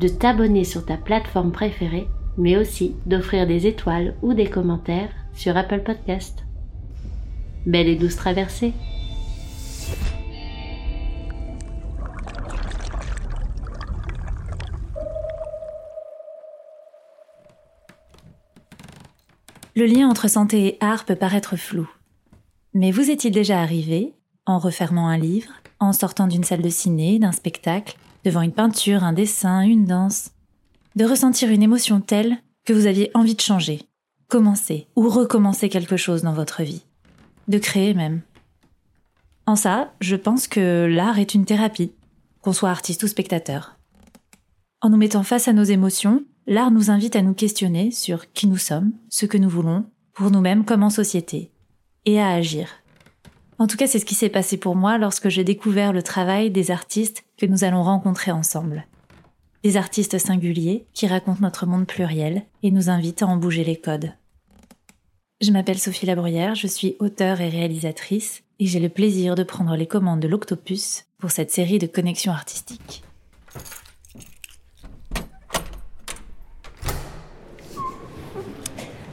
de t'abonner sur ta plateforme préférée, mais aussi d'offrir des étoiles ou des commentaires sur Apple Podcast. Belle et douce traversée Le lien entre santé et art peut paraître flou. Mais vous est-il déjà arrivé, en refermant un livre, en sortant d'une salle de ciné, d'un spectacle, devant une peinture, un dessin, une danse, de ressentir une émotion telle que vous aviez envie de changer, commencer ou recommencer quelque chose dans votre vie, de créer même. En ça, je pense que l'art est une thérapie, qu'on soit artiste ou spectateur. En nous mettant face à nos émotions, l'art nous invite à nous questionner sur qui nous sommes, ce que nous voulons, pour nous-mêmes comme en société, et à agir. En tout cas, c'est ce qui s'est passé pour moi lorsque j'ai découvert le travail des artistes que nous allons rencontrer ensemble. Des artistes singuliers qui racontent notre monde pluriel et nous invitent à en bouger les codes. Je m'appelle Sophie Labruyère, je suis auteure et réalisatrice et j'ai le plaisir de prendre les commandes de l'Octopus pour cette série de connexions artistiques.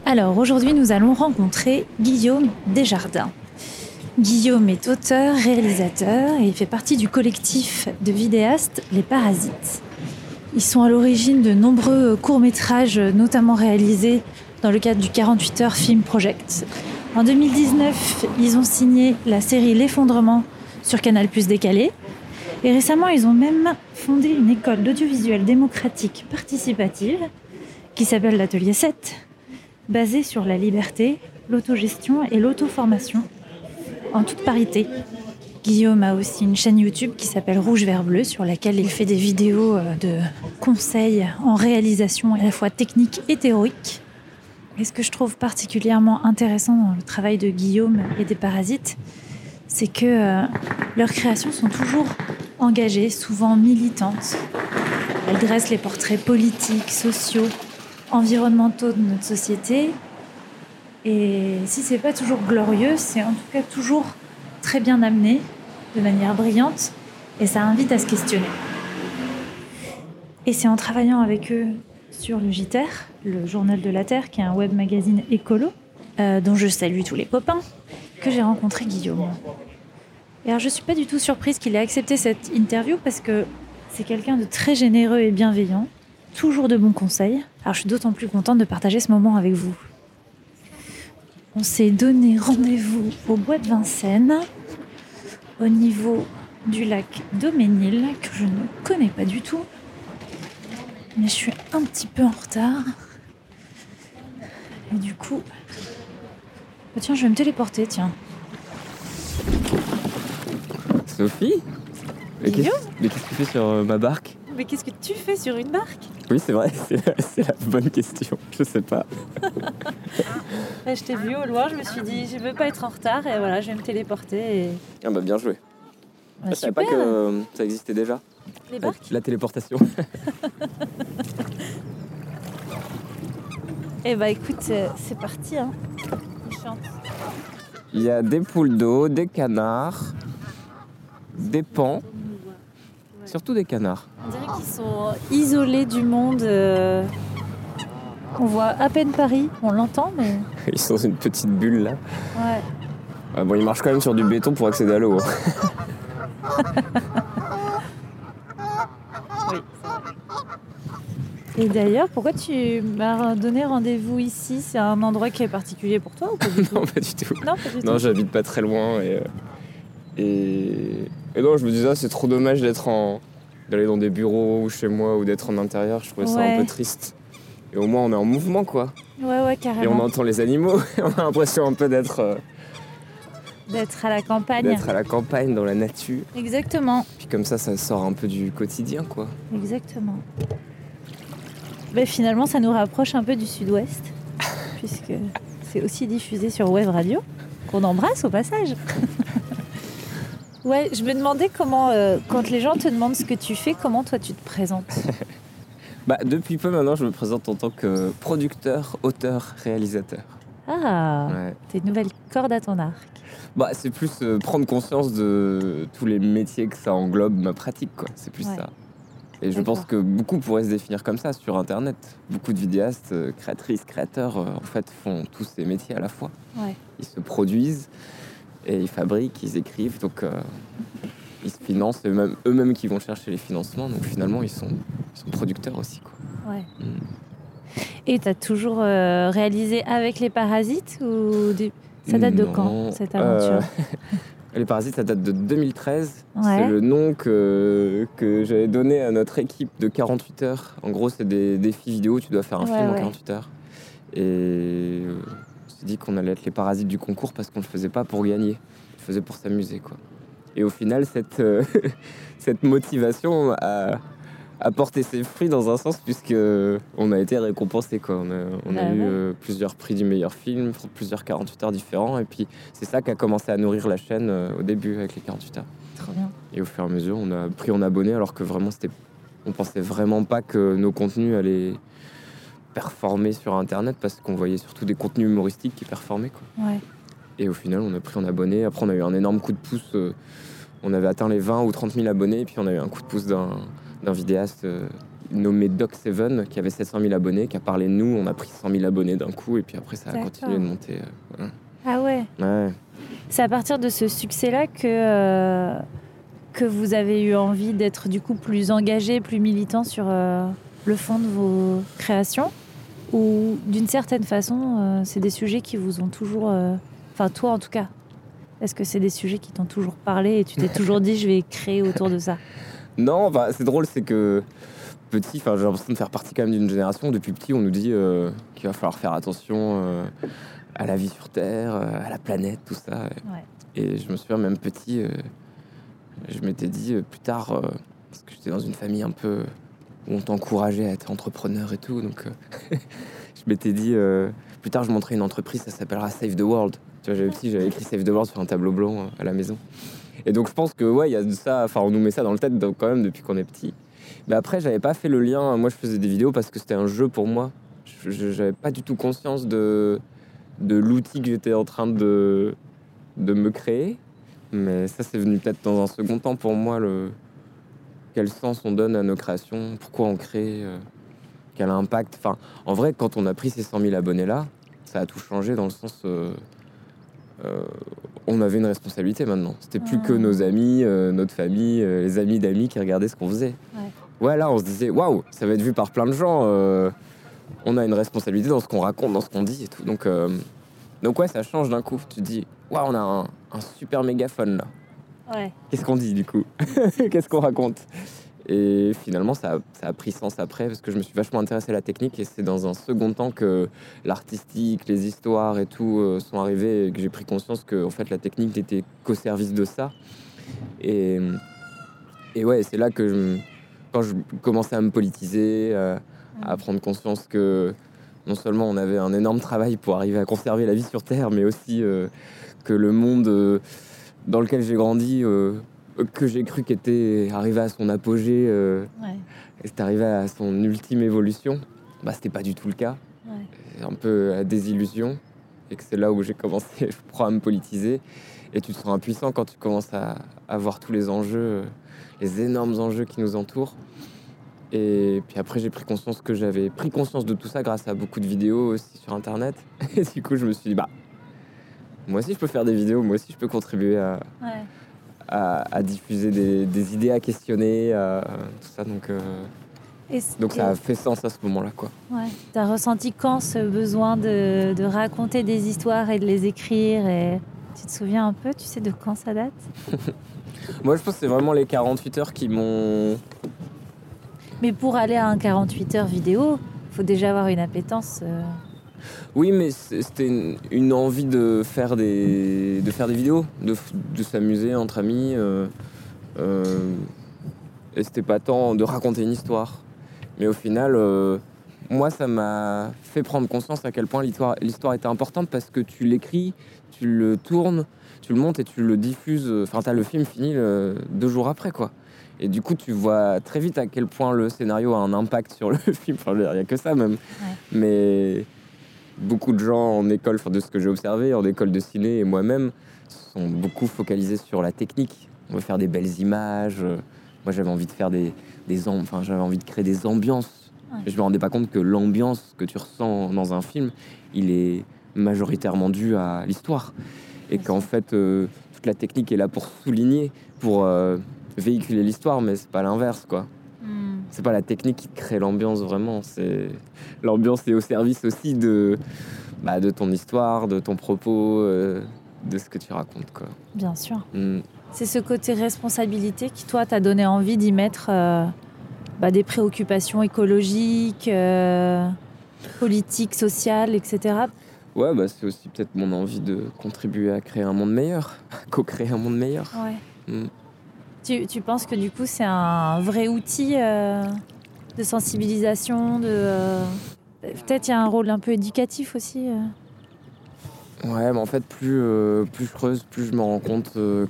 Alors aujourd'hui nous allons rencontrer Guillaume Desjardins. Guillaume est auteur, réalisateur et il fait partie du collectif de vidéastes Les Parasites. Ils sont à l'origine de nombreux courts-métrages, notamment réalisés dans le cadre du 48 heures Film Project. En 2019, ils ont signé la série L'effondrement sur Canal Plus décalé. Et récemment, ils ont même fondé une école d'audiovisuel démocratique participative qui s'appelle l'Atelier 7, basée sur la liberté, l'autogestion et l'auto-formation en toute parité. Guillaume a aussi une chaîne YouTube qui s'appelle Rouge Vert Bleu sur laquelle il fait des vidéos euh, de conseils en réalisation à la fois technique et théorique. Et ce que je trouve particulièrement intéressant dans le travail de Guillaume et des Parasites, c'est que euh, leurs créations sont toujours engagées, souvent militantes. Elles dressent les portraits politiques, sociaux, environnementaux de notre société et si c'est pas toujours glorieux, c'est en tout cas toujours très bien amené, de manière brillante, et ça invite à se questionner. Et c'est en travaillant avec eux sur le JTER, le Journal de la Terre, qui est un web magazine écolo, euh, dont je salue tous les copains, que j'ai rencontré Guillaume. Et alors je suis pas du tout surprise qu'il ait accepté cette interview parce que c'est quelqu'un de très généreux et bienveillant, toujours de bons conseils. Alors je suis d'autant plus contente de partager ce moment avec vous. On s'est donné rendez-vous au bois de Vincennes, au niveau du lac Doménil, que je ne connais pas du tout. Mais je suis un petit peu en retard. Et du coup. Oh, tiens, je vais me téléporter, tiens. Sophie? Mais qu'est-ce que tu fais sur euh, ma barque? Mais qu'est-ce que tu fais sur une barque? Oui, c'est vrai, c'est la bonne question. Je sais pas. je t'ai vu au loin, je me suis dit, je veux pas être en retard et voilà, je vais me téléporter. Et... Ah bah bien joué. Bah, je savais pas que euh, ça existait déjà. Les barques la, téléportation. eh bah écoute, c'est parti. Hein. Il y a des poules d'eau, des canards, des pans, surtout des canards. On dirait qu'ils sont isolés du monde. Euh, on voit à peine Paris, on l'entend, mais. Ils sont dans une petite bulle là. Ouais. Ah bon, ils marchent quand même sur du béton pour accéder à l'eau. oui, Et d'ailleurs, pourquoi tu m'as donné rendez-vous ici? C'est un endroit qui est particulier pour toi ou pas du tout? Non, pas du tout. Non. Non, j'habite pas très loin et, euh, et, et non, je me disais, ah, c'est trop dommage d'être en d'aller dans des bureaux ou chez moi ou d'être en intérieur. Je trouvais ça un peu triste. Et au moins, on est en mouvement, quoi. Ouais, ouais, Et carrément. on entend les animaux. Et on a l'impression un peu d'être euh, D'être à la campagne. d'être à la campagne, dans la nature. Exactement, Puis comme ça, ça sort un peu du quotidien, quoi. exactement. Ben, finalement, ça nous rapproche un peu du sud-ouest, puisque c'est aussi diffusé sur Web Radio, qu'on embrasse au passage. ouais, je me demandais comment, euh, quand les gens te demandent ce que tu fais, comment toi tu te présentes? Bah, depuis peu maintenant, je me présente en tant que producteur, auteur, réalisateur. Ah, Ouais. t'as une nouvelle corde à ton arc. Bah, c'est plus euh, prendre conscience de tous les métiers que ça englobe ma pratique, quoi. C'est plus Ouais. ça. Et je pense que beaucoup pourraient se définir comme ça sur Internet. Beaucoup de vidéastes, euh, créatrices, créateurs, euh, en fait, font tous ces métiers à la fois. Ouais. Ils se produisent et ils fabriquent, ils écrivent, donc euh, ils se financent, même eux-mêmes qui vont chercher les financements. Donc finalement, ils sont, ils sont producteurs aussi, quoi. Ouais. Mm. Et t'as toujours euh, réalisé avec les parasites ou ça date de quand cette Euh, aventure Les Parasites, ça date de 2013. Ouais. C'est le nom que, que j'avais donné à notre équipe de 48 heures. En gros, c'est des défis vidéo, tu dois faire un Ouais, film en ouais. 48 heures. Et s'est dit qu'on allait être les parasites du concours parce qu'on ne le faisait pas pour gagner, on le faisait pour s'amuser. quoi. Et au final, cette, euh, cette motivation a, a porté ses fruits dans un sens puisque on a été récompensé. Quoi. On a, on a Bah eu ouais. euh, plusieurs prix du meilleur film, plusieurs 48 heures différents. Et puis c'est ça qui a commencé à nourrir la chaîne euh, au début avec les 48 heures. Trop bien. Et au fur et à mesure, on a pris en abonnés alors que vraiment, c'était, on pensait vraiment pas que nos contenus allaient performer sur Internet parce qu'on voyait surtout des contenus humoristiques qui performaient. Quoi. Ouais. Et au final, on a pris en abonnés. Après, on a eu un énorme coup de pouce. euh, on avait atteint les 20 ou 30 000 abonnés. Et puis, on a eu un coup de pouce d'un, d'un vidéaste euh, nommé Doc7 qui avait 700 000 abonnés, qui a parlé de nous. On a pris 100 000 abonnés d'un coup. Et puis après, ça a D'accord. continué de monter. euh, Ah ouais. Ouais. C'est à partir de ce succès-là que, que vous avez eu envie d'être du coup plus engagé, plus militant sur le fond de vos créations? Ou d'une certaine façon, euh, c'est des sujets qui vous ont toujours... euh, Enfin, toi en tout cas. Est-ce que c'est des sujets qui t'ont toujours parlé et tu t'es toujours dit je vais créer autour de ça? Non, bah, c'est drôle, c'est que petit, enfin, j'ai l'impression de faire partie quand même d'une génération. Depuis petit, on nous dit euh, qu'il va falloir faire attention à la vie sur Terre, à la planète, tout ça. Ouais. Et je me souviens même petit, euh, je m'étais dit euh, plus tard, euh, parce que j'étais dans une famille un peu où on t'encourageait à être entrepreneur et tout, donc euh, je m'étais dit euh, plus tard, je monterai une entreprise, ça s'appellera Save the World. Tu vois, j'avais petit, j'avais écrit Save the World sur un tableau blanc euh, à la maison. Et donc je pense que ouais, il y a de ça, enfin on nous met ça dans le tête quand même depuis qu'on est petit. Mais après, j'avais pas fait le lien. Moi, je faisais des vidéos parce que c'était un jeu pour moi. J'avais pas du tout conscience de, de l'outil que j'étais en train de, de me créer. Mais ça, c'est venu peut-être dans un second temps pour moi, le, quel sens on donne à nos créations, pourquoi on crée, euh, quel impact. Enfin, en vrai, quand on a pris ces 100 000 abonnés-là, ça a tout changé dans le sens. euh, euh, on avait une responsabilité maintenant. C'était plus que nos amis, euh, notre famille, euh, les amis d'amis qui regardaient ce qu'on faisait. Ouais. Ouais, là, on se disait, waouh, ça va être vu par plein de gens. on a une responsabilité dans ce qu'on raconte, dans ce qu'on dit et tout. Donc, donc ouais, ça change d'un coup. Tu te dis, waouh, on a un, un super mégaphone là. Ouais. Qu'est-ce qu'on dit du coup Qu'est-ce qu'on raconte Et finalement, ça a, ça a pris sens après parce que je me suis vachement intéressé à la technique et c'est dans un second temps que l'artistique, les histoires et tout euh, sont arrivés et que j'ai pris conscience que en fait, la technique n'était qu'au service de ça. Et, et ouais, c'est là que je, quand je commençais à me politiser, euh, à prendre conscience que non seulement on avait un énorme travail pour arriver à conserver la vie sur Terre, mais aussi euh, que le monde euh, dans lequel j'ai grandi, euh, que j'ai cru qu'était arrivé à son apogée, euh, Ouais. et c'est arrivé à son ultime évolution, bah c'était pas du tout le cas. Ouais. Un peu la désillusion, et que c'est là où j'ai commencé, je crois, à me politiser. Et tu te sens impuissant quand tu commences à, à voir tous les enjeux, euh, les énormes enjeux qui nous entourent. Et puis après, j'ai pris conscience que j'avais pris conscience de tout ça grâce à beaucoup de vidéos aussi sur Internet. Et du coup, je me suis dit, bah, moi aussi, je peux faire des vidéos, moi aussi, je peux contribuer à, Ouais. à, à diffuser des, des idées, à questionner, à, tout ça. Donc, euh, Donc ça a fait sens à ce moment-là, quoi. Ouais. T'as ressenti quand ce besoin de, de raconter des histoires et de les écrire et... Tu te souviens un peu, tu sais de quand ça date? Moi, je pense que c'est vraiment les 48 heures qui m'ont. Mais pour aller à un 48 heures vidéo, faut déjà avoir une appétence. euh, Oui, mais c'était une, une envie de faire des, de faire des vidéos, de, s'amuser entre amis. euh, euh, et c'était pas tant de raconter une histoire. Mais au final, euh, moi, ça m'a fait prendre conscience à quel point l'histoire était importante parce que tu l'écris, tu le tournes, tu le montes et tu le diffuses. Enfin, t'as le film fini le- deux jours après, quoi. Et du coup, tu vois très vite à quel point le scénario a un impact sur le film. Enfin, il n'y a que ça même. Mais beaucoup de gens en école, enfin, de ce que j'ai observé, en école de ciné et moi-même, sont beaucoup focalisés sur la technique. On veut faire des belles images. Moi, j'avais envie de faire des, des enfin, j'avais envie de créer des ambiances. Ouais. Je me rendais pas compte que l'ambiance que tu ressens dans un film, il est majoritairement dû à l'histoire. Et qu'en fait, euh, toute la technique est là pour souligner, pour euh, véhiculer l'histoire, mais c'est pas l'inverse, quoi. C'est pas la technique qui crée l'ambiance vraiment, c'est l'ambiance est au service aussi de bah, de ton histoire, de ton propos, euh, de ce que tu racontes quoi. bien sûr. Mm. C'est ce côté responsabilité qui, toi, t'a donné envie d'y mettre euh, bah, des préoccupations écologiques, euh, politiques, sociales, etc. Ouais, bah, c'est aussi peut-être mon envie de contribuer à créer un monde meilleur, co-créer un monde meilleur. Ouais. Mm. Tu, penses que du coup, c'est un vrai outil euh, de sensibilisation, de. euh, Peut-être il y a un rôle un peu éducatif aussi. euh. Ouais, mais en fait, plus, plus je creuse, plus je me rends compte que,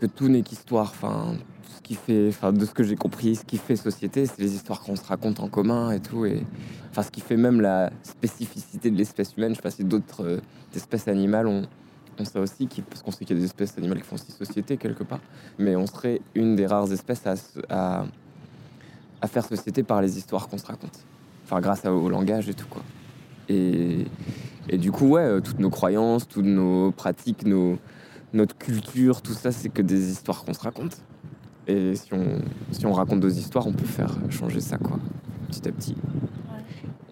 que tout n'est qu'histoire. Enfin, ce qui fait, enfin, de ce que j'ai compris, ce qui fait société, c'est les histoires qu'on se raconte en commun et tout. Et, enfin, ce qui fait même la spécificité de l'espèce humaine. Je sais pas si d'autres espèces animales ont, ont ça aussi, parce qu'on sait qu'il y a des espèces animales qui font aussi société quelque part. Mais on serait une des rares espèces à, à, à faire société par les histoires qu'on se raconte. Enfin, grâce à- au langage et tout, quoi. Et, du coup, ouais, euh, toutes nos croyances, toutes nos pratiques, nos, notre culture, tout ça, c'est que des histoires qu'on se raconte. Et si on, raconte deux histoires, on peut faire changer ça, quoi, petit à petit.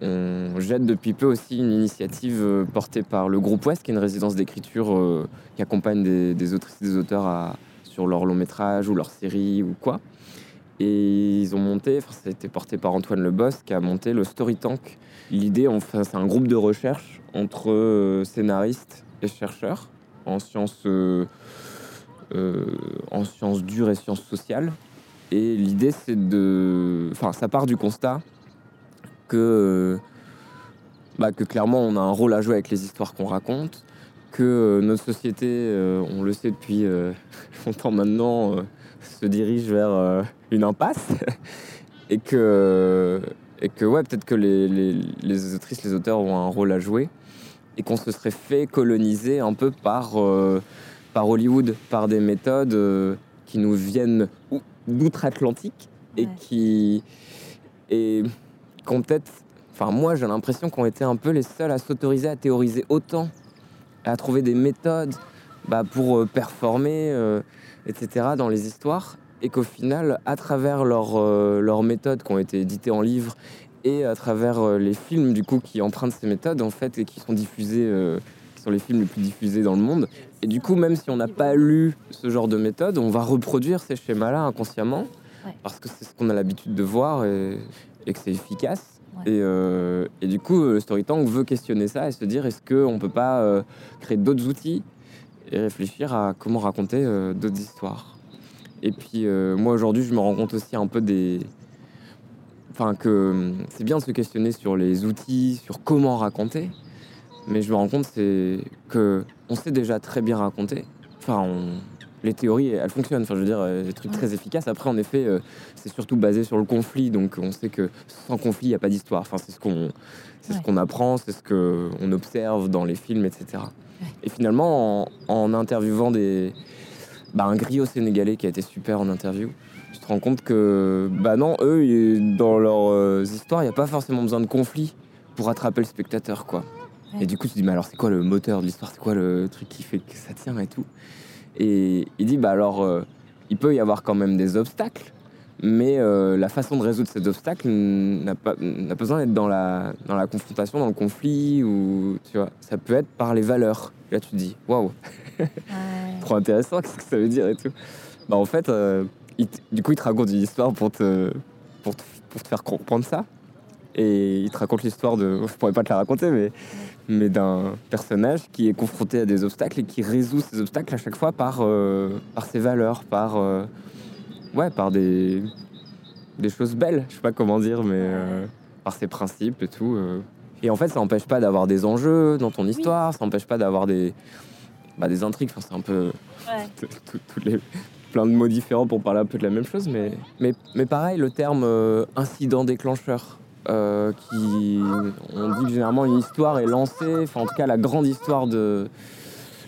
On jette depuis peu aussi une initiative euh, portée par le groupe Ouest, qui est une résidence d'écriture euh, qui accompagne des, autrices des auteurs sur leur long métrage ou leur série ou quoi. Et ils ont monté, ça a été porté par Antoine Leboss, qui a monté le Story Tank. L'idée, enfin, c'est un groupe de recherche entre euh, scénaristes et chercheurs en sciences, euh, euh, en sciences dures et sciences sociales. Et l'idée, c'est de. Enfin, ça part du constat que, euh, bah, que clairement, on a un rôle à jouer avec les histoires qu'on raconte, que euh, notre société, euh, on le sait depuis longtemps maintenant, se dirige vers une impasse. et que, et que ouais, peut-être que les, les, les autrices, les auteurs ont un rôle à jouer. Et qu'on se serait fait coloniser un peu par, euh, par Hollywood, par des méthodes euh, qui nous viennent ou- d'outre-Atlantique et Ouais. qui. Et qu'on peut-être. Enfin, moi, j'ai l'impression qu'on était un peu les seuls à s'autoriser à théoriser autant, à trouver des méthodes bah, pour euh, performer, euh, etc., dans les histoires. Et qu'au final, à travers leurs euh, leurs méthodes qui ont été éditées en livres et à travers les films du coup qui empruntent ces méthodes en fait et qui sont diffusés, qui sont les films les plus diffusés dans le monde. Et du coup, même si on n'a pas lu ce genre de méthode, on va reproduire ces schémas-là inconsciemment Ouais. parce que c'est ce qu'on a l'habitude de voir et, et que c'est efficace. Ouais. Et, euh, et du coup, le Story Tank veut questionner ça et se dire est-ce qu'on peut pas euh, créer d'autres outils et réfléchir à comment raconter euh, d'autres histoires. Et puis euh, moi aujourd'hui, je me rends compte aussi un peu des, enfin que hum, c'est bien de se questionner sur les outils, sur comment raconter, mais je me rends compte c'est que on sait déjà très bien raconter. Enfin, on- les théories elles fonctionnent. Enfin, je veux dire, euh, des trucs très efficaces. Après, en effet, euh, c'est surtout basé sur le conflit, donc on sait que sans conflit, il n'y a pas d'histoire. Enfin, c'est ce qu'on c'est Ouais. ce qu'on apprend, c'est ce que on observe dans les films, etc. Ouais. Et finalement, en, en interviewant des bah, un griot sénégalais qui a été super en interview, tu te rends compte que, bah non, eux, dans leurs euh, histoires, il n'y a pas forcément besoin de conflit pour attraper le spectateur, quoi. Ouais. Et du coup, tu te dis, mais alors, c'est quoi le moteur de l'histoire? C'est quoi le truc qui fait que ça tient et tout? Et il dit, bah alors, euh, il peut y avoir quand même des obstacles, Mais euh, la façon de résoudre ces obstacles n'a pas, n'a pas besoin d'être dans la, dans la confrontation, dans le conflit, ou tu vois, ça peut être par les valeurs. Là, tu te dis, waouh, Ouais. trop intéressant, qu'est-ce que ça veut dire et tout. Bah, en fait, euh, il du coup, il te raconte une histoire pour te, pour te, pour te faire comprendre ça. Et il te raconte l'histoire de. Je pourrais pas te la raconter, mais, mais d'un personnage qui est confronté à des obstacles et qui résout ces obstacles à chaque fois par, euh, par ses valeurs, par. euh, ouais, par des, des choses belles. Je sais pas comment dire, mais euh, par ses principes et tout. Et en fait, ça n'empêche pas d'avoir des enjeux dans ton histoire, ça n'empêche pas d'avoir des, bah, des intrigues. Enfin, c'est un peu Ouais. toutes les plein de mots différents pour parler un peu de la même chose, mais, mais, mais pareil, le terme incident déclencheur, euh, qui on dit que généralement une histoire est lancée, enfin en tout cas la grande histoire de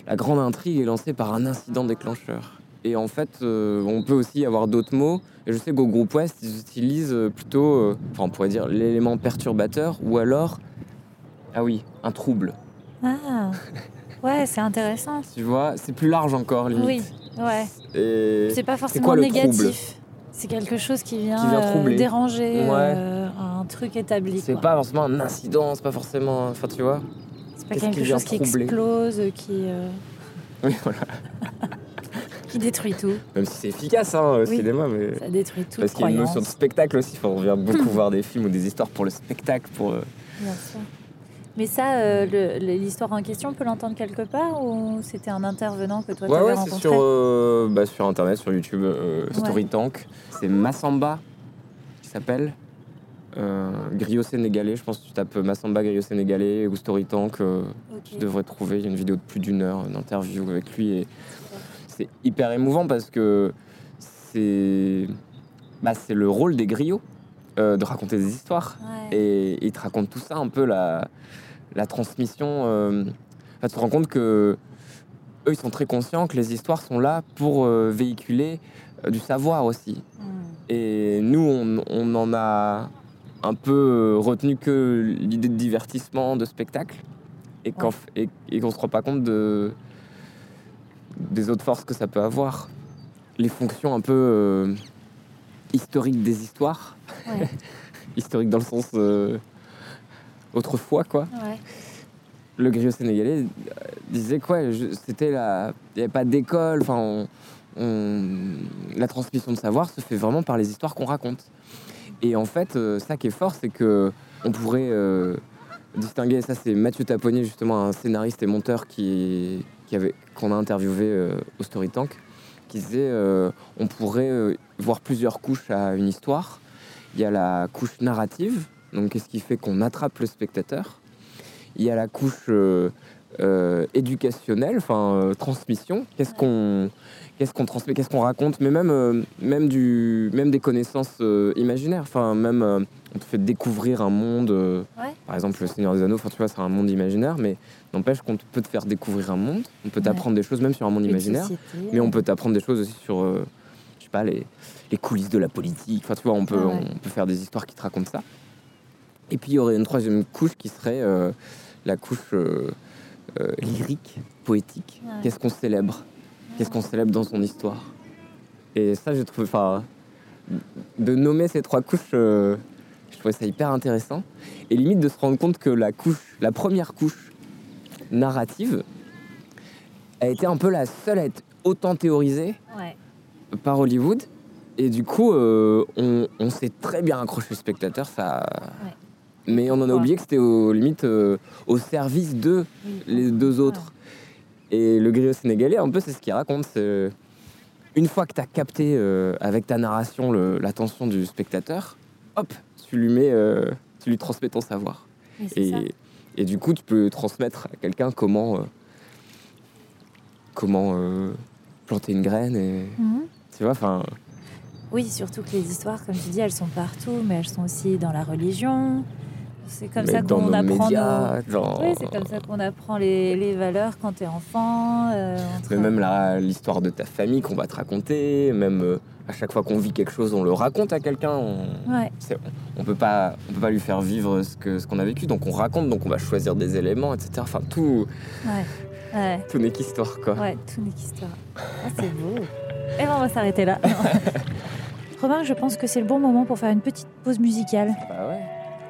la grande intrigue est lancée par un incident déclencheur. Et en fait, euh, on peut aussi avoir d'autres mots. Et je sais qu'au groupe Ouest, ils utilisent euh, plutôt, euh, enfin on pourrait dire l'élément perturbateur ou alors, ah oui, un trouble. Ah, ouais, c'est intéressant. Tu vois, c'est plus large encore limite. Oui, ouais. C'est pas forcément quoi négatif. C'est quelque chose qui vient, Qui vient troubler. déranger Ouais. Truc établi. C'est pas forcément un incident, c'est pas forcément. Enfin, tu vois C'est pas quelque chose qui explose, qui, euh, Oui, voilà. qui détruit tout. Même si c'est efficace, hein, au Oui. cinéma, mais. Ça détruit toute Parce qu'il y a une notion de spectacle aussi. Enfin, on vient beaucoup voir des films ou des histoires pour le spectacle. Pour, euh, Bien sûr. Mais ça, euh, l'histoire en question, on peut l'entendre quelque part ou c'était un intervenant que toi Ouais, t'avais ouais, c'est rencontré sur, euh, bah, sur internet, sur YouTube, euh, Ouais. Story Tank. C'est Massamba qui s'appelle. Euh, griot sénégalais, je pense que tu tapes Massamba griot sénégalais ou Story Tank, euh, tu devrais trouver. Il y a une vidéo de plus d'une heure d'interview avec lui et c'est hyper émouvant parce que c'est bah, c'est le rôle des griots euh, de raconter des histoires. Ouais. Et il te raconte tout ça, un peu la, la transmission. enfin, tu te rends compte que eux, ils sont très conscients que les histoires sont là pour véhiculer du savoir aussi. Hmm. Et nous, on, on en a un peu euh, retenu que l'idée de divertissement, de spectacle, et qu'on et, se rend pas compte de, des autres forces que ça peut avoir. Les fonctions un peu euh, historiques des histoires, Ouais. historiques dans le sens euh, autrefois, quoi Ouais. le griot sénégalais disait quoi C'était la. Il n'y avait pas d'école. Enfin, on- on- la transmission de savoir se fait vraiment par les histoires qu'on raconte. Et en fait, euh, ça qui est fort, c'est que on pourrait euh, distinguer. Ça, c'est Mathieu Taponnier, justement, un scénariste et monteur qui, qui avait qu'on a interviewé euh, au Story Tank, qui disait on pourrait voir plusieurs couches à une histoire. Il y a la couche narrative, donc qu'est-ce qui fait qu'on attrape le spectateur il y a la couche euh, éducationnelle, enfin euh, transmission. Qu'est-ce qu'on qu'est-ce qu'on transmet, qu'est-ce qu'on raconte, mais même euh, même du même des connaissances euh, imaginaires. Enfin même on te fait découvrir un monde. Ouais. Par exemple le Seigneur des Anneaux. Enfin tu vois c'est un monde imaginaire, mais n'empêche qu'on peut te faire découvrir un monde. On peut Ouais. t'apprendre des choses même sur un monde Une imaginaire. société, Mais on peut t'apprendre des choses aussi sur, je sais pas, les, les coulisses de la politique. Enfin, tu vois, on peut, Ah ouais. on peut faire des histoires qui te racontent ça. Et puis, il y aurait une troisième couche qui serait euh, la couche euh, euh, lyrique, poétique. Ouais. Qu'est-ce qu'on célèbre? Qu'est-ce qu'on célèbre dans son histoire? Et ça, j'ai trouvé, enfin, de nommer ces trois couches, euh, je trouvais ça hyper intéressant. Et limite de se rendre compte que la couche, la première couche narrative, a été un peu la seule à être autant théorisée Ouais. par Hollywood. Et du coup, euh, on, on s'est très bien accroché le spectateur. Ça... Ouais. Mais on en a oublié que c'était au limite euh, au service de les deux autres. Et le griot sénégalais, un peu, c'est ce qu'il raconte. C'est une fois que tu as capté euh, avec ta narration le- l'attention du spectateur, hop, tu lui mets, euh, tu lui transmets ton savoir. Et, et du coup, tu peux transmettre à quelqu'un comment, euh, comment euh, planter une graine. Et, Mhm. tu vois, enfin, Oui, surtout que les histoires, comme tu dis, elles sont partout, mais elles sont aussi dans la religion. C'est comme ça qu'on apprend médias. Oui, c'est comme ça qu'on apprend les, les valeurs quand t'es enfant. euh, entre- mais même l'histoire de ta famille qu'on va te raconter, même euh, à chaque fois qu'on vit quelque chose, on le raconte à quelqu'un. On, Ouais, on peut pas, on peut pas lui faire vivre ce que ce qu'on a vécu, donc on raconte, donc on va choisir des éléments, etc. Enfin, tout, ouais, ouais. tout n'est qu'histoire, quoi. Ouais, tout n'est qu'histoire. Ah, c'est beau. Et ben, on va s'arrêter là. Romain, je pense que c'est le bon moment pour faire une petite pause musicale Bah ouais.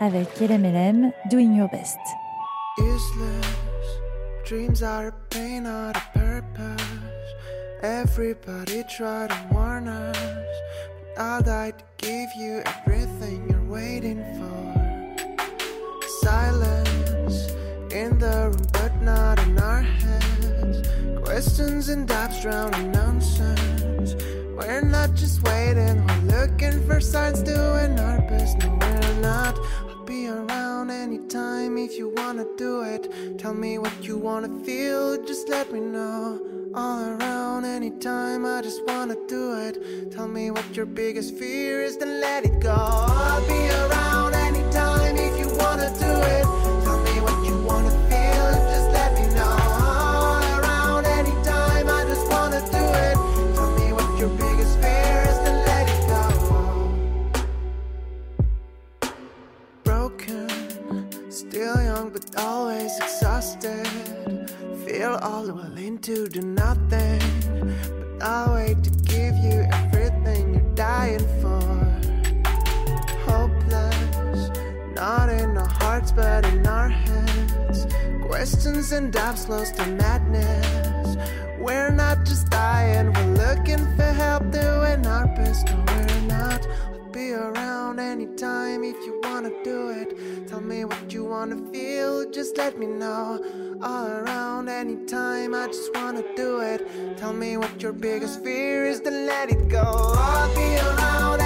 Avec LMLM, Doing Your Best. useless. Dreams are a pain, not a purpose. Everybody try to warn us. I'll die to give you everything you're waiting for. Silence in the room, but not in our heads. Questions and doubts drowning nonsense. We're not just waiting, we're looking for signs, doing our best. No, we're not. Anytime if you wanna do it. Tell me what you wanna feel, just let me know. All around anytime, I just wanna do it. Tell me what your biggest fear is, then let it go. I'll be around always exhausted. Feel all willing to do nothing, but I'll wait to give you everything you're dying for. Hopeless, not in our hearts but in our heads. Questions and doubts lost to madness. We're not just dying, we're looking for help, doing our best. No, we're not. Be around anytime if you wanna do it. Tell me what you wanna feel, just let me know. All around anytime, I just wanna do it. Tell me what your biggest fear is, then let it go. I'll be around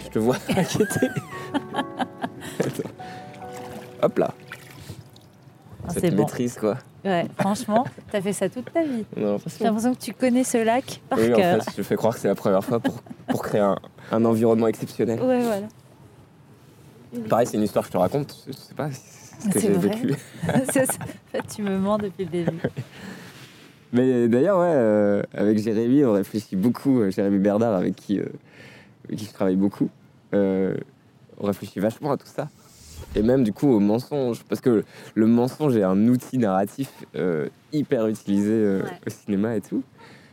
Je te vois inquiété. Attends. Hop là. Ah, Cette c'est bon. maîtrise, quoi. Ouais, franchement, t'as fait ça toute ta vie. J'ai l'impression que tu connais ce lac par Oui, en fait, je fais croire que c'est la première fois pour, pour créer un, un environnement exceptionnel. Ouais, voilà. Pareil, c'est une histoire que je te raconte. Je sais pas ce que j'ai vécu. C'est ça. En fait, tu me mens depuis le début. Mais d'ailleurs, ouais, euh, avec Jérémy, on réfléchit beaucoup. euh, Jérémy Bernard, avec qui, euh, qui travaille beaucoup, euh, on réfléchit vachement à tout ça. Et même du coup au mensonge. Parce que le mensonge est un outil narratif euh, hyper utilisé euh, Ouais. au cinéma et tout.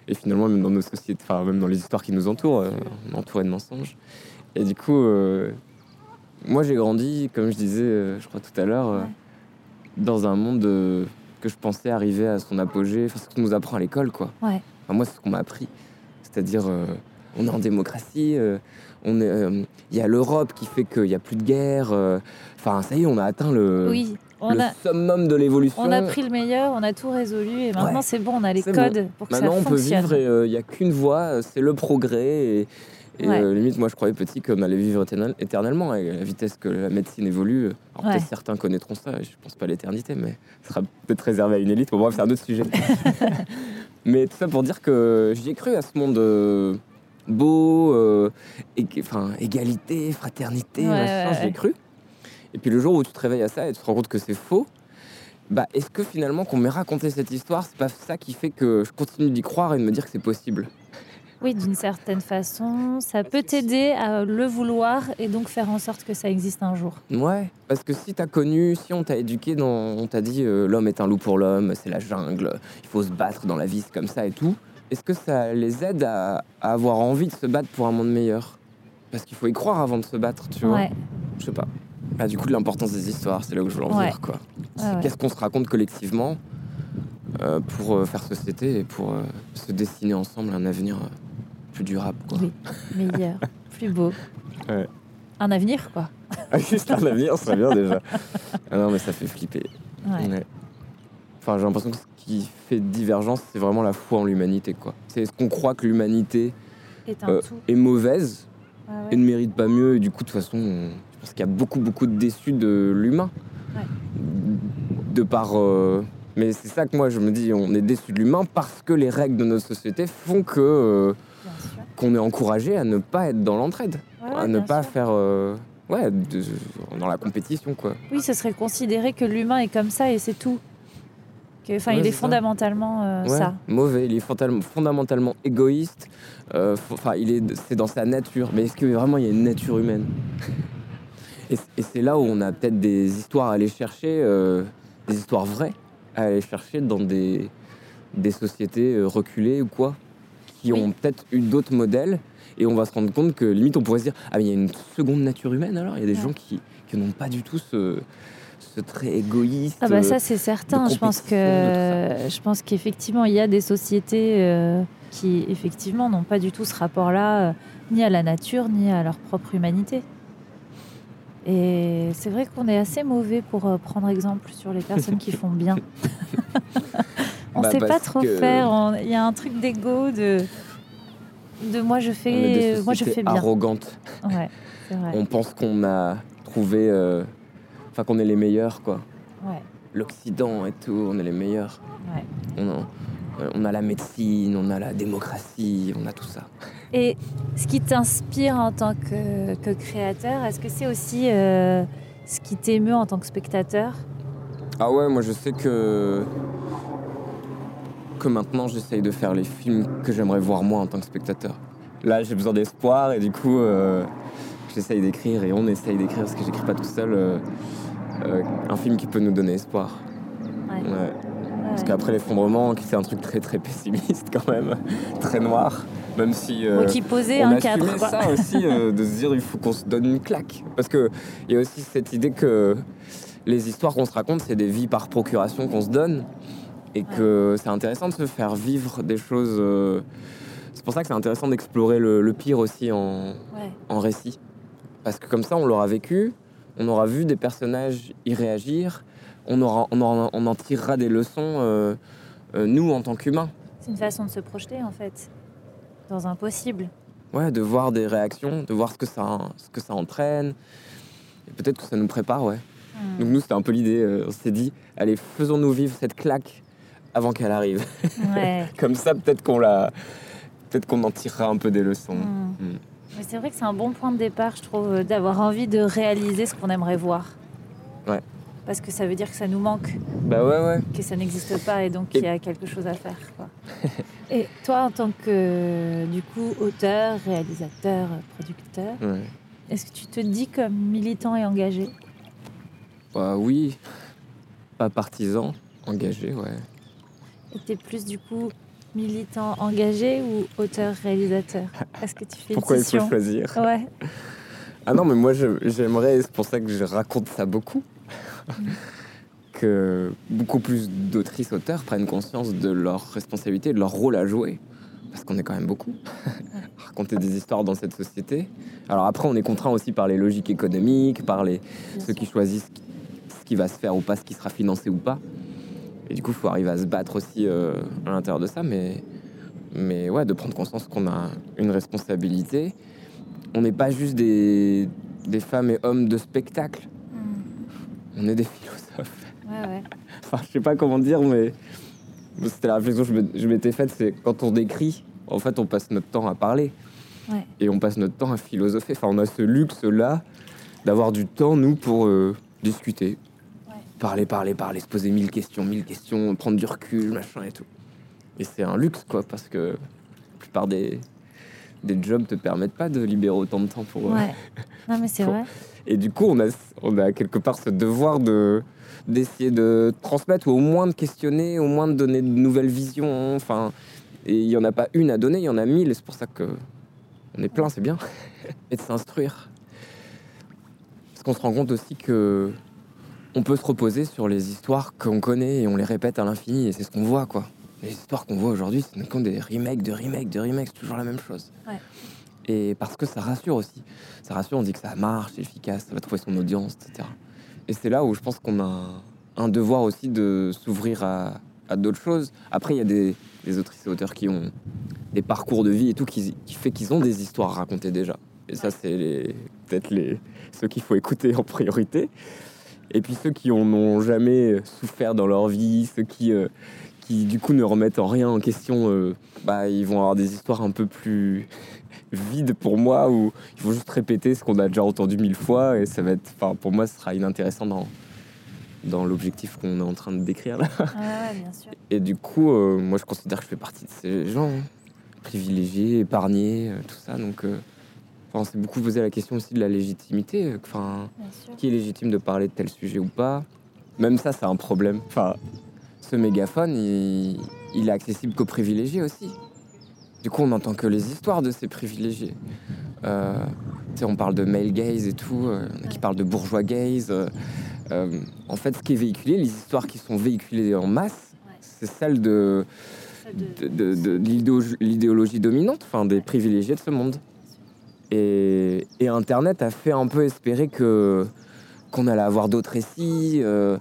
Et finalement, même dans nos sociétés, enfin, même dans les histoires qui nous entourent, on est entouré de mensonges. Et du coup, moi j'ai grandi, comme je disais, je crois tout à l'heure, Ouais. dans un monde que je pensais arriver à son apogée. Enfin, ce qu'on nous apprend à l'école, quoi. Ouais. Enfin, moi, c'est ce qu'on m'a appris. C'est-à-dire, on est en démocratie, euh, on est, euh, il y a l'Europe qui fait qu'il n'y a plus de guerre. euh, Enfin, ça y est, on a atteint le, Oui, on le a, summum de l'évolution. on a pris le meilleur, on a tout résolu et maintenant Ouais. c'est bon, on a les codes pour que Maintenant, ça on peut vivre et euh, il n'y a qu'une voie, euh, c'est le progrès. Et, et, Ouais. euh, limite, moi, je croyais petit qu'on allait vivre éternel- éternellement. Et à la vitesse que la médecine évolue, euh, alors Ouais. certains connaîtront ça, je pense pas à l'éternité, mais ce sera peut-être réservé à une élite. Bon, bref, c'est un autre sujet. mais tout ça pour dire que j'y ai cru à ce monde euh, beau, euh, enfin, égalité, fraternité, Ouais, machin, ouais, ouais. cru. Et puis le jour où tu te réveilles à ça et tu te rends compte que c'est faux, bah, est-ce que finalement qu'on m'ait raconté cette histoire, c'est pas ça qui fait que je continue d'y croire et de me dire que c'est possible? Oui, d'une certaine façon, ça peut t'aider à le vouloir et donc faire en sorte que ça existe un jour. Ouais, parce que si t'as connu, si on t'a éduqué, dans, on t'a dit euh, l'homme est un loup pour l'homme, c'est la jungle, il faut se battre dans la vie, comme ça et tout, est-ce que ça les aide à, à avoir envie de se battre pour un monde meilleur? Parce qu'il faut y croire avant de se battre, tu vois Ouais, Je sais pas. Ah, du coup, de l'importance des histoires, c'est là où je veux en Ouais. venir, quoi. ouais, ouais. Qu'est-ce qu'on se raconte collectivement euh, pour euh, faire société et pour euh, se dessiner ensemble un avenir euh, plus durable. Quoi. Oui, meilleur, plus beau. Ouais. Un avenir, quoi. Ah, Juste un avenir, serait bien déjà. Ah non, mais ça fait flipper. Ouais. Enfin, j'ai l'impression que ce qui fait divergence, c'est vraiment la foi en l'humanité. quoi. C'est ce qu'on croit que l'humanité est euh, est mauvaise ouais. et ne mérite pas mieux. Et du coup, de toute façon, on- je pense qu'il y a beaucoup, beaucoup de déçus de l'humain. Ouais. De par. euh, Mais c'est ça que moi, je me dis, on est déçus de l'humain parce que les règles de notre société font que. euh, qu'on est encouragé à ne pas être dans l'entraide, Ouais, à ne pas sûr. faire. Ouais, de- dans la compétition, quoi. Oui, ce serait considérer que l'humain est comme ça et c'est tout. Que- Ouais, il est fondamentalement euh, Ouais, ça. mauvais, il est fondamentalement, fondamentalement égoïste. euh, Enfin, il est, c'est dans sa nature. Mais est-ce que vraiment il y a une nature humaine? Et, c'est là où on a peut-être des histoires à aller chercher, euh, des histoires vraies à aller chercher dans des, des sociétés reculées ou quoi, qui Oui. ont peut-être eu d'autres modèles. Et on va se rendre compte que limite on pourrait se dire ah mais il y a une seconde nature humaine alors? Il y a des Ouais. gens qui, qui n'ont pas du tout ce, trait égoïste. Ah bah euh, ça c'est certain. Je pense que je pense qu'effectivement il y a des sociétés euh, qui effectivement n'ont pas du tout ce rapport-là euh, ni à la nature ni à leur propre humanité. Et c'est vrai qu'on est assez mauvais pour euh, prendre exemple sur les personnes qui font bien. On Bah, sait pas trop que- faire. Il y a un truc d'ego de de moi je fais moi je fais bien. Ouais, vrai. on pense qu'on a trouvé, euh, enfin qu'on est les meilleurs quoi. Ouais, L'Occident et tout, on est les meilleurs. ouais. On a, euh, on a la médecine, on a la démocratie, on a tout ça. Et ce qui t'inspire en tant que, que créateur, est-ce que c'est aussi euh, ce qui t'émeut en tant que spectateur? Ah ouais, moi je sais que que maintenant j'essaye de faire les films que j'aimerais voir moi en tant que spectateur. Là j'ai besoin d'espoir et du coup euh, j'essaye d'écrire et on essaye d'écrire parce que j'écris pas tout seul euh, euh, un film qui peut nous donner espoir. Ouais. Ouais. Parce qu'après l'effondrement, qui c'est un truc très très pessimiste quand même, très noir, même si euh, qui posait un cadre. quoi. ça aussi, euh, de se dire il faut qu'on se donne une claque. Parce que il y a aussi cette idée que les histoires qu'on se raconte, c'est des vies par procuration qu'on se donne, et que c'est intéressant de se faire vivre des choses. euh, C'est pour ça que c'est intéressant d'explorer le, le pire aussi en, Ouais. en récit. Parce que comme ça, on l'aura vécu, on aura vu des personnages y réagir, on, aura, on, aura- on en tirera des leçons, euh, euh, nous, en tant qu'humains. C'est une façon de se projeter en fait dans un possible. Ouais, de voir des réactions, de voir ce que ça, ce que ça entraîne. Et peut-être que ça nous prépare, ouais. Hmm. Donc nous, c'était un peu l'idée. euh, on s'est dit, allez, faisons-nous vivre cette claque avant qu'elle arrive. Ouais. Comme ça, peut-être qu'on la... Peut-être qu'on en tirera un peu des leçons. Hmm. Mm. Mais c'est vrai que c'est un bon point de départ, je trouve, d'avoir envie de réaliser ce qu'on aimerait voir. Ouais. Parce que ça veut dire que ça nous manque, Bah ouais, ouais. que ça n'existe pas et donc qu'il y a quelque chose à faire. quoi. et toi, en tant que, du coup, auteur, réalisateur, producteur, ouais. est-ce que tu te dis comme militant et engagé? Bah oui. Pas partisan, engagé, ouais. Et t'es plus, du coup, militant engagé ou auteur-réalisateur Est-ce que tu fais Pourquoi il faut choisir? Ouais, Ah non, mais moi j'aimerais, c'est pour ça que je raconte ça beaucoup, que beaucoup plus d'autrices auteurs prennent conscience de leur responsabilité, de leur rôle à jouer. Parce qu'on est quand même beaucoup à raconter des histoires dans cette société. Alors après, on est contraint aussi par les logiques économiques, par les, bien ceux sûr. qui choisissent ce qui va se faire ou pas, ce qui sera financé ou pas. Et du coup, il faut arriver à se battre aussi euh, à l'intérieur de ça, mais, mais ouais, de prendre conscience qu'on a une responsabilité. On n'est pas juste des, des femmes et hommes de spectacle, Hmm. on est des philosophes. Ouais, ouais. Enfin, je sais pas comment dire, mais c'était la réflexion que je m'étais faite, c'est quand on décrit, en fait, on passe notre temps à parler. Ouais. Et on passe notre temps à philosopher. Enfin, on a ce luxe-là d'avoir du temps, nous, pour euh, discuter. Parler, parler, parler, se poser mille questions, mille questions, prendre du recul, machin et tout. Et c'est un luxe, quoi, parce que la plupart des, des jobs te permettent pas de libérer autant de temps pour... euh, Ouais. Non, mais c'est vrai. et du coup, on a, on a quelque part ce devoir de d'essayer de transmettre ou au moins de questionner, au moins de donner de nouvelles visions. Enfin, et il y en a pas une à donner, il y en a mille. Et c'est pour ça que on est plein, c'est bien. et de s'instruire. Parce qu'on se rend compte aussi que on peut se reposer sur les histoires qu'on connaît et on les répète à l'infini et c'est ce qu'on voit quoi. Les histoires qu'on voit aujourd'hui, c'est comme des remakes, de remakes, de remakes, c'est toujours la même chose. Ouais. Et parce que ça rassure aussi. Ça rassure, on dit que ça marche, c'est efficace, ça va trouver son audience, etc. Et c'est là où je pense qu'on a un devoir aussi de s'ouvrir à, à d'autres choses. Après, il y a des, des autrices et auteurs qui ont des parcours de vie et tout qui, qui fait qu'ils ont des histoires à raconter déjà. Et ça, c'est peut-être les, ceux qu'il faut écouter en priorité. Et puis ceux qui en ont jamais souffert dans leur vie, ceux qui, euh, qui du coup ne remettent en rien en question, euh, bah, ils vont avoir des histoires un peu plus vides pour moi, où ils vont juste répéter ce qu'on a déjà entendu mille fois, et ça va être, enfin, pour moi, ce sera inintéressant dans, dans l'objectif qu'on est en train de décrire là. Ouais, bien sûr. Et du coup, euh, moi, je considère que je fais partie de ces gens hein, privilégiés, épargnés, euh, tout ça. Donc, euh, on s'est beaucoup posé la question aussi de la légitimité. euh, Enfin, qui est légitime de parler de tel sujet ou pas. Même ça, c'est un problème. Enfin, ce mégaphone, il, il est accessible qu'aux privilégiés aussi. Du coup, on n'entend que les histoires de ces privilégiés. Euh, on parle de male gaze et tout, euh, qui parlent de bourgeois gaze. euh, en fait, ce qui est véhiculé, les histoires qui sont véhiculées en masse, c'est celles de, de, de- de l'idéologie- l'idéologie dominante, enfin des privilégiés de ce monde. Et, et Internet a fait un peu espérer que qu'on allait avoir d'autres récits euh,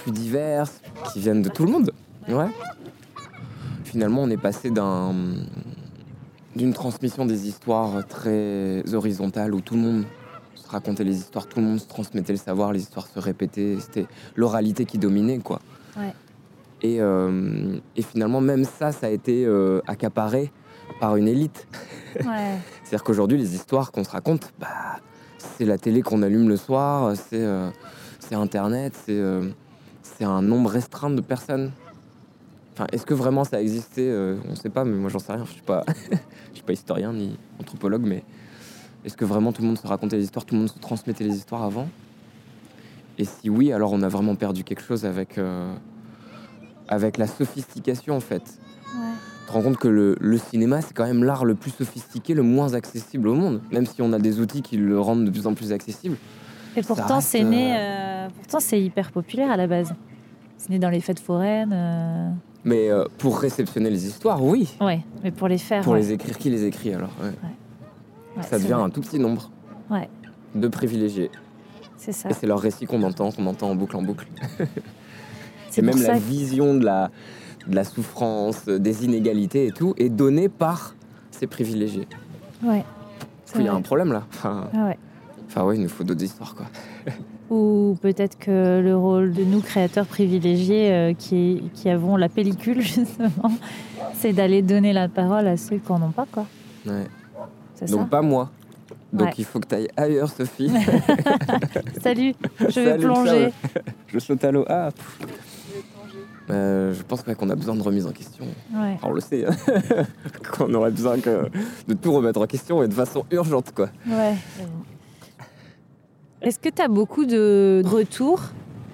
plus divers, qui viennent de tout le monde. Ouais. Finalement, on est passé d'un d'une transmission des histoires très horizontale où tout le monde se racontait les histoires, tout le monde se transmettait le savoir, les histoires se répétaient, c'était l'oralité qui dominait, quoi. Ouais. Et, euh, et finalement, même ça, ça a été euh, accaparé par une élite. Ouais. C'est-à-dire qu'aujourd'hui, les histoires qu'on se raconte, bah, c'est la télé qu'on allume le soir, c'est euh, Internet, c'est euh, c'est un nombre restreint de personnes. Enfin, est-ce que vraiment ça a existé euh, On ne sait pas, mais moi j'en sais rien. Je suis pas, je suis pas historien ni anthropologue, mais est-ce que vraiment tout le monde se racontait les histoires, tout le monde se transmettait les histoires avant? Et si oui, alors on a vraiment perdu quelque chose avec avec la sophistication en fait Ouais. Te rends compte que le, le cinéma, c'est quand même l'art le plus sophistiqué, le moins accessible au monde. Même si on a des outils qui le rendent de plus en plus accessible. Et pourtant, c'est né. euh, pourtant, c'est hyper populaire à la base. C'est né dans les fêtes foraines. euh, Mais euh, pour réceptionner les histoires, oui. Ouais, mais pour les faire. Pour ouais. les écrire, qui les écrit alors ouais. Ouais, Ça devient vrai. un tout petit nombre de privilégiés. C'est ça. Et c'est leur récit qu'on entend, qu'on entend en boucle en boucle. C'est même la vision de la, de la souffrance, des inégalités et tout, est donnée par ces privilégiés. Ouais. Il y a un problème là. Enfin, Ah ouais. enfin ouais, il nous faut d'autres histoires quoi. Ou peut-être que le rôle de nous, créateurs privilégiés, euh, qui, qui avons la pellicule, justement, c'est d'aller donner la parole à ceux qui n'en ont pas, quoi. Ouais. Donc ça pas moi. Donc Ouais. il faut que tu ailles ailleurs, Sophie. Salut, je vais Salut, plonger. Je saute à l'eau. Ah. Euh, je pense ouais, qu'on a besoin de remise en question. Ouais. Enfin, on le sait, hein. qu'on aurait besoin que de tout remettre en question et de façon urgente, quoi. Ouais. Est-ce que tu as beaucoup de retours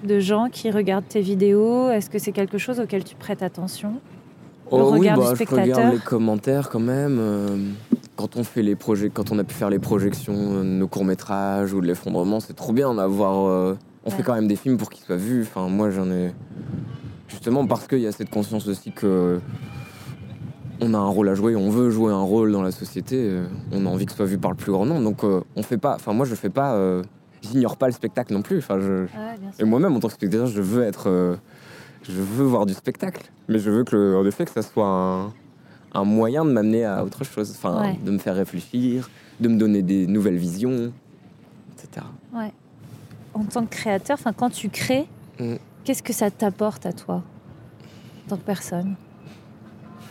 de gens qui regardent tes vidéos? Est-ce que c'est quelque chose auquel tu prêtes attention? Le regard du bah, je spectateur? regarde les commentaires quand même. euh, quand on fait les projets, quand on a pu faire les projections, de nos courts métrages ou de l'effondrement, c'est trop bien d'avoir. euh, on Ouais. fait quand même des films pour qu'ils soient vus. Enfin, moi, j'en ai justement parce qu'il y a cette conscience aussi que on a un rôle à jouer, on veut jouer un rôle dans la société, euh, on a envie que ce soit vu par le plus grand nombre. Donc, euh, on fait pas. Enfin, moi, je fais pas. euh, J'ignore pas le spectacle non plus. Enfin, je, bien et moi-même, en tant que spectateur, je veux être. euh, je veux voir du spectacle. Mais je veux que, en effet, que ça soit un, un moyen de m'amener à autre chose. Enfin, Ouais. de me faire réfléchir, de me donner des nouvelles visions, etc. En tant que créateur, enfin, quand tu crées, Mm. Qu'est-ce que ça t'apporte à toi, en tant que personne?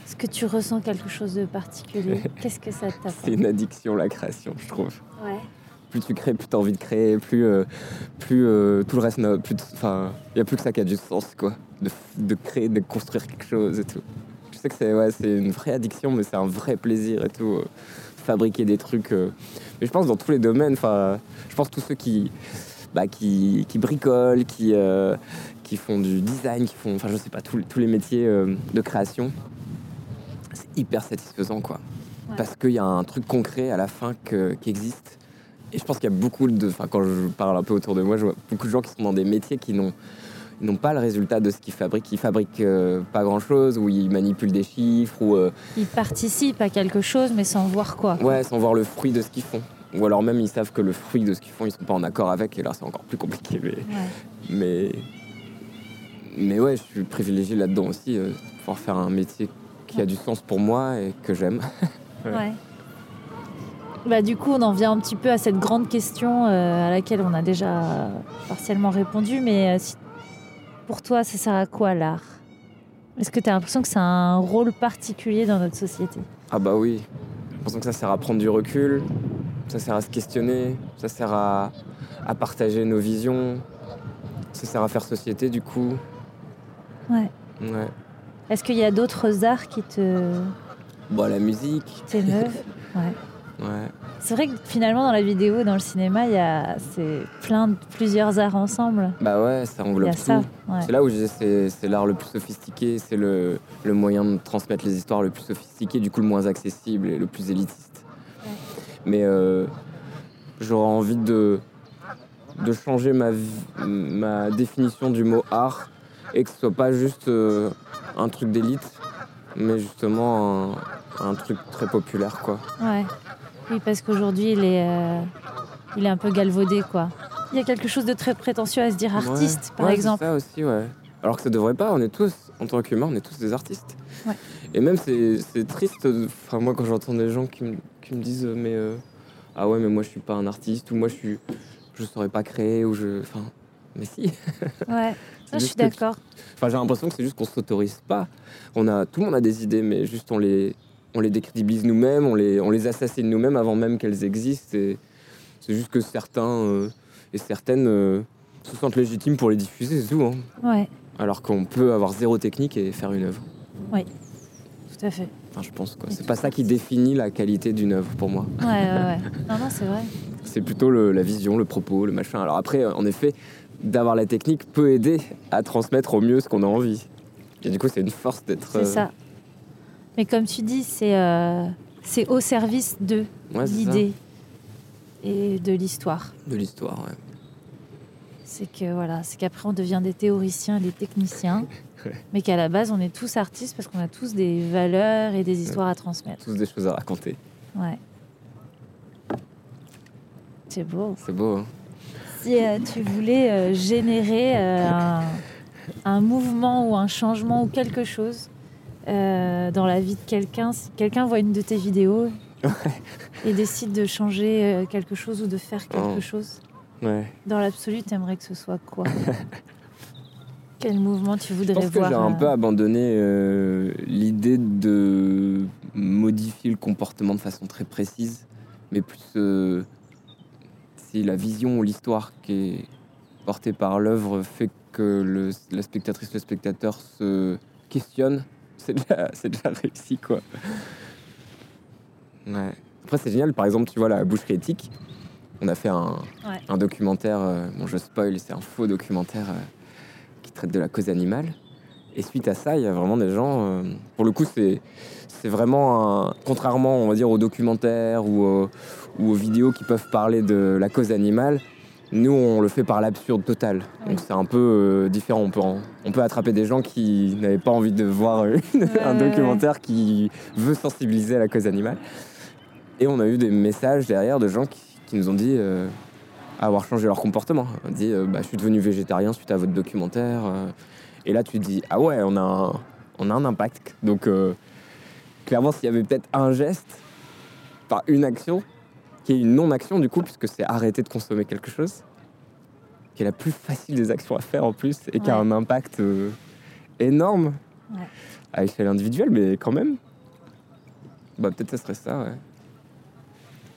Est-ce que tu ressens quelque chose de particulier? Qu'est-ce que ça t'apporte? C'est une addiction, la création, je trouve. Ouais. Plus tu crées, plus tu as envie de créer, plus, euh, plus euh, tout le reste n'a plus. de- Enfin, il n'y a plus que ça qui a du sens, quoi. De, de créer, de construire quelque chose et tout. Je sais que c'est ouais, c'est une vraie addiction, mais c'est un vrai plaisir et tout. euh, fabriquer des trucs. Mais je pense dans tous les domaines, enfin, je pense tous ceux qui, bah, qui, qui bricolent, qui, euh, qui font du design, qui font, enfin, je sais pas, tous, tous les métiers euh, de création, c'est hyper satisfaisant, quoi. Ouais. Parce qu'il y a un truc concret à la fin que- qui existe Et je pense qu'il y a beaucoup de. Enfin, quand je parle un peu autour de moi, je vois beaucoup de gens qui sont dans des métiers qui n'ont n'ont pas le résultat de ce qu'ils fabriquent. Ils fabriquent euh, pas grand chose, ou ils manipulent des chiffres, ou. Ils participent à quelque chose, mais sans voir quoi. ouais, sans voir le fruit de ce qu'ils font. Ou alors même ils savent que le fruit de ce qu'ils font, ils sont pas en accord avec, et là c'est encore plus compliqué. Mais, Ouais. mais, mais ouais, je suis privilégié là-dedans aussi, euh, de pouvoir faire un métier qui a du sens pour moi et que j'aime. Ouais. Ouais. Bah, du coup, on en vient un petit peu à cette grande question euh, à laquelle on a déjà partiellement répondu, mais euh, si- pour toi, ça sert à quoi l'art? Est-ce que tu as l'impression que c'est un rôle particulier dans notre société? Ah bah oui, je pense que ça sert à prendre du recul, ça sert à se questionner, ça sert à, à partager nos visions, ça sert à faire société du coup. Ouais. Ouais. Est-ce qu'il y a d'autres arts qui te Bon, la musique, t'émeuvent Ouais. ouais. C'est vrai que finalement, dans la vidéo dans le cinéma, il y a c'est plein de plusieurs arts ensemble. Bah ouais, ça englobe tout. Ouais. C'est là où je disais c'est, c'est l'art le plus sophistiqué, c'est le, le moyen de transmettre les histoires le plus sophistiqué, du coup le moins accessible et le plus élitiste. Mais euh, j'aurais envie de, de changer ma, ma définition du mot art et que ce soit pas juste euh, un truc d'élite, mais justement un, un truc très populaire quoi. Ouais. Oui, parce qu'aujourd'hui, il est, euh, il est un peu galvaudé, quoi. Il y a quelque chose de très prétentieux à se dire artiste, Ouais. par Ouais, exemple. ça aussi, ouais. Alors que ça devrait pas, on est tous, en tant qu'humains, on est tous des artistes. Ouais. Et même, c'est triste, enfin, moi, quand j'entends des gens qui, me- qui me disent, euh, mais euh, ah ouais, mais moi, je suis pas un artiste, ou moi, je suis, je saurais pas créer, ou je. Enfin, mais si. Ouais, je suis tu- d'accord. Enfin, j'ai l'impression que c'est juste qu'on s'autorise pas. On a, tout le monde a des idées, mais juste on les, on les décrédibilise nous-mêmes, on les, on les assassine nous-mêmes avant même qu'elles existent. Et c'est juste que certains euh, et certaines euh, se sentent légitimes pour les diffuser, c'est tout. hein. Ouais, Alors qu'on peut avoir zéro technique et faire une œuvre. tout à fait. Enfin, je pense quoi. C'est pas ça qui définit la qualité d'une œuvre pour moi. Ouais, ouais, ouais. Non, non, c'est vrai. C'est plutôt le- la vision, le propos, le machin. Alors après, en effet, d'avoir la technique peut aider à transmettre au mieux ce qu'on a envie. Et du coup, c'est une force d'être. C'est euh, ça. Mais comme tu dis, c'est euh, c'est au service de ouais, l'idée et de l'histoire. De l'histoire, ouais. C'est que voilà, c'est qu'après on devient des théoriciens et des techniciens, Ouais. mais qu'à la base on est tous artistes parce qu'on a tous des valeurs et des histoires à transmettre. Tous des choses à raconter. Ouais. C'est beau. C'est beau, hein. Si euh, tu voulais euh, générer euh, un, un mouvement ou un changement ou quelque chose dans la vie de quelqu'un, si quelqu'un voit une de tes vidéos et décide de changer quelque chose ou de faire quelque Oh. chose, Ouais. dans l'absolu, t'aimerais que ce soit quoi? Quel mouvement tu Je voudrais pense que voir j'ai un euh, peu abandonné euh, l'idée de modifier le comportement de façon très précise, mais plus euh, si la vision ou l'histoire qui est portée par l'œuvre fait que le- la spectatrice, le spectateur se questionne, c'est déjà, c'est déjà réussi quoi. Ouais. Après c'est génial, par exemple tu vois la boucherie éthique, on a fait un, Ouais. un documentaire, euh, bon je spoil, c'est un faux documentaire euh, qui traite de la cause animale. Et suite à ça, il y a vraiment des gens. euh, pour le coup, c'est c'est vraiment un- contrairement, on va dire, aux documentaires ou, aux- ou aux vidéos qui peuvent parler de la cause animale. Nous, on le fait par l'absurde total. Donc c'est un peu différent. On peut, en- on peut attraper des gens qui n'avaient pas envie de voir un documentaire qui veut sensibiliser à la cause animale. Et on a eu des messages derrière de gens qui, qui nous ont dit euh, avoir changé leur comportement. On dit euh, bah, Je suis devenu végétarien suite à votre documentaire. euh. et là, tu te dis Ah ouais, on a un, on a un impact. Donc, clairement, s'il y avait peut-être un geste, par une action, qui est une non-action du coup, puisque c'est arrêter de consommer quelque chose, qui est la plus facile des actions à faire en plus, et qui a un impact euh, énorme Ouais. à échelle individuelle, mais quand même, bah peut-être ça serait ça, ouais.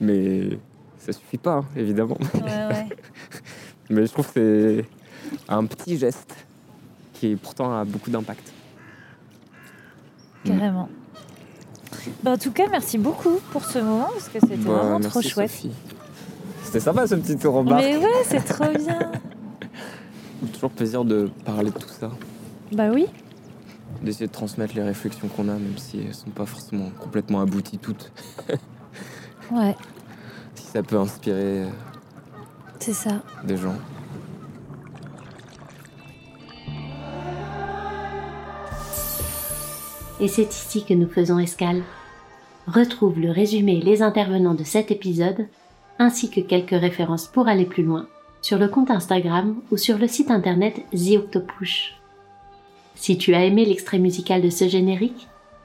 Mais ça suffit pas, hein, évidemment. Ouais, ouais. Mais je trouve que c'est un petit geste qui pourtant a beaucoup d'impact. Carrément. Bah, en tout cas, merci beaucoup pour ce moment parce que c'était Bah, vraiment merci, trop chouette. Sophie. C'était sympa ce petit tour au bar. Mais ouais, c'est trop bien. Toujours plaisir de parler de tout ça, bah oui. d'essayer de transmettre les réflexions qu'on a, même si elles sont pas forcément complètement abouties toutes. Ouais. Si ça peut inspirer euh, C'est ça. des gens. Et c'est ici que nous faisons escale. Retrouve le résumé et les intervenants de cet épisode, ainsi que quelques références pour aller plus loin, sur le compte Instagram ou sur le site internet The Octopush. Si tu as aimé l'extrait musical de ce générique,